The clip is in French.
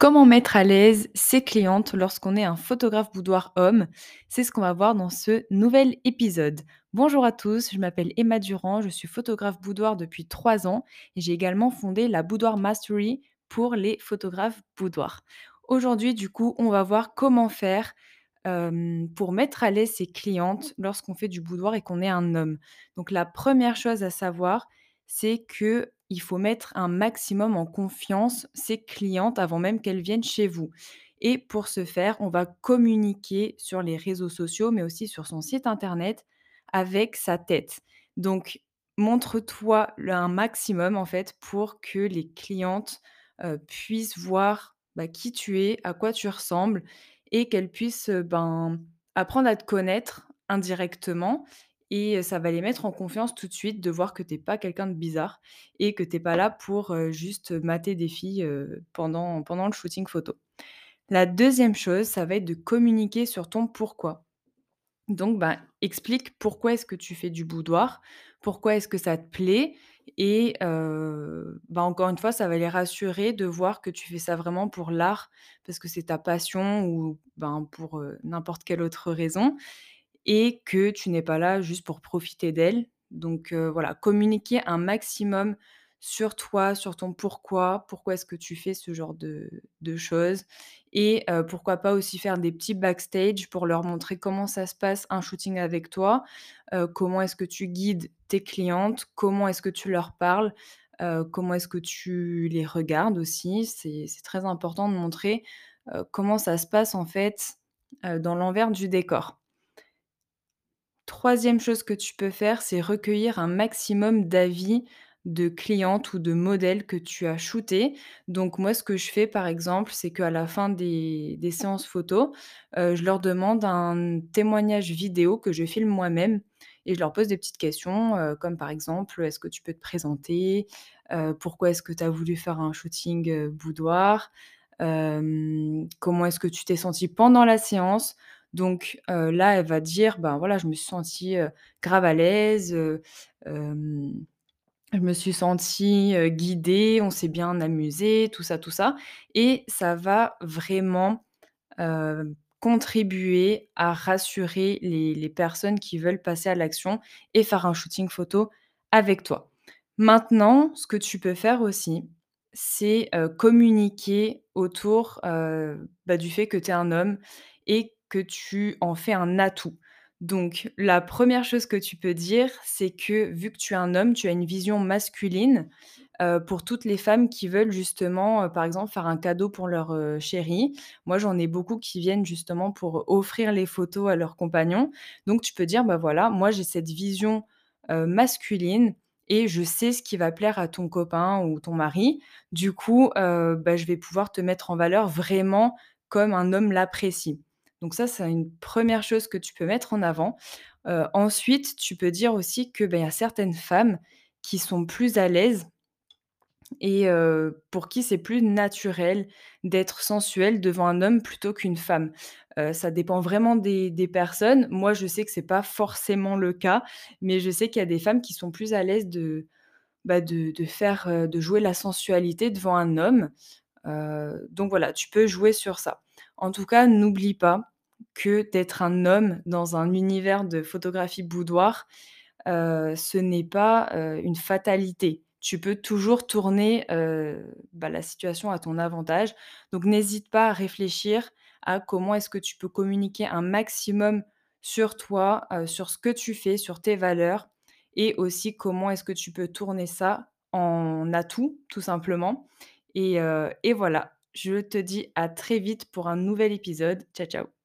Comment mettre à l'aise ses clientes lorsqu'on est un photographe boudoir homme? C'est ce qu'on va voir dans ce nouvel épisode. Bonjour à tous, je m'appelle Emma Durand, je suis photographe boudoir depuis 3 ans et j'ai également fondé la Boudoir Mastery pour les photographes boudoir. Aujourd'hui, du coup, on va voir comment faire, hem, pour mettre à l'aise ses clientes lorsqu'on fait du boudoir et qu'on est un homme. Donc la première chose à savoir, c'est qu'il faut mettre un maximum en confiance ses clientes avant même qu'elles viennent chez vous et pour ce faire, on va communiquer sur les réseaux sociaux, mais aussi sur son site internet avec sa tête. Donc montre-toi un maximum en fait pour que les clientes, heu, puissent voir, bah, qui tu es, à quoi tu ressembles et qu'elles puissent, ben, apprendre à te connaître indirectement et ça va les mettre en confiance tout de suite de voir que tu es pas quelqu'un de bizarre et que tu es pas là pour, juste mater des filles, pendant pendant le shooting photo. La deuxième chose, ça va être de communiquer sur ton pourquoi. Donc, ben, explique pourquoi est-ce que tu fais du boudoir, pourquoi est-ce que ça te plaît et bah, encore une fois, ça va les rassurer de voir que tu fais ça vraiment pour l'art, parce que c'est ta passion ou, ben, pour, n'importe quelle autre raison et que tu n'es pas là juste pour profiter d'elles. Donc, voilà, communiquer un maximum sur toi, sur ton pourquoi, pourquoi est-ce que tu fais ce genre de choses et pourquoi pas aussi faire des petits backstage pour leur montrer comment ça se passe un shooting avec toi, comment est-ce que tu guides tes clientes, comment est-ce que tu leur parles, comment est-ce que tu les regardes aussi. C'est très important de montrer, comment ça se passe en fait, dans l'envers du décor. Troisième chose que tu peux faire, c'est recueillir un maximum d'avis de clientes ou de modèles que tu as shootés. Donc moi, ce que je fais, par exemple, c'est qu'à la fin des séances photos, heu, je leur demande un témoignage vidéo que je filme moi-même et je leur pose des petites questions, heu, comme par exemple: «Est-ce que tu peux te présenter? Heu, pourquoi est-ce que tu as voulu faire un shooting, boudoir? Comment est-ce que tu t'es sentie pendant la séance?» Donc là, elle va dire: «Ben, voilà, je me suis sentie, grave à l'aise, je me suis sentie, guidée, on s'est bien amusé, tout ça, tout ça» et ça va vraiment, contribuer à rassurer les personnes qui veulent passer à l'action et faire un shooting photo avec toi. Maintenant, ce que tu peux faire aussi, c'est, communiquer autour, bah, du fait que tu es un homme et que tu en fais un atout. Donc la première chose que tu peux dire, c'est que vu que tu es un homme, tu as une vision masculine, heu, pour toutes les femmes qui veulent justement, heu, par exemple, faire un cadeau pour leur, heu, chéri. Moi, j'en ai beaucoup qui viennent justement pour offrir les photos à leurs compagnons. Donc tu peux dire: «Bah, voilà, moi j'ai cette vision, masculine et je sais ce qui va plaire à ton copain ou ton mari. Du coup, bah, je vais pouvoir te mettre en valeur vraiment comme un homme l'apprécie». Donc ça, c'est une première chose que tu peux mettre en avant. Ensuite, tu peux dire aussi que, il y a certaines femmes qui sont plus à l'aise et pour qui c'est plus naturel d'être sensuelle devant un homme plutôt qu'une femme. Ça dépend vraiment des personnes. Moi, je sais que c'est pas forcément le cas, mais je sais qu'il y a des femmes qui sont plus à l'aise de, bah, faire, de jouer la sensualité devant un homme. Donc voilà, tu peux jouer sur ça. En tout cas, n'oublie pas que d'être un homme dans un univers de photographie boudoir, heu, ce n'est pas, heu, une fatalité. Tu peux toujours tourner, heu, bah, la situation à ton avantage. Donc n'hésite pas à réfléchir à comment est-ce que tu peux communiquer un maximum sur toi, sur ce que tu fais, sur tes valeurs et aussi comment est-ce que tu peux tourner ça en atout, tout simplement et voilà. Je te dis à très vite pour un nouvel épisode. Ciao, ciao.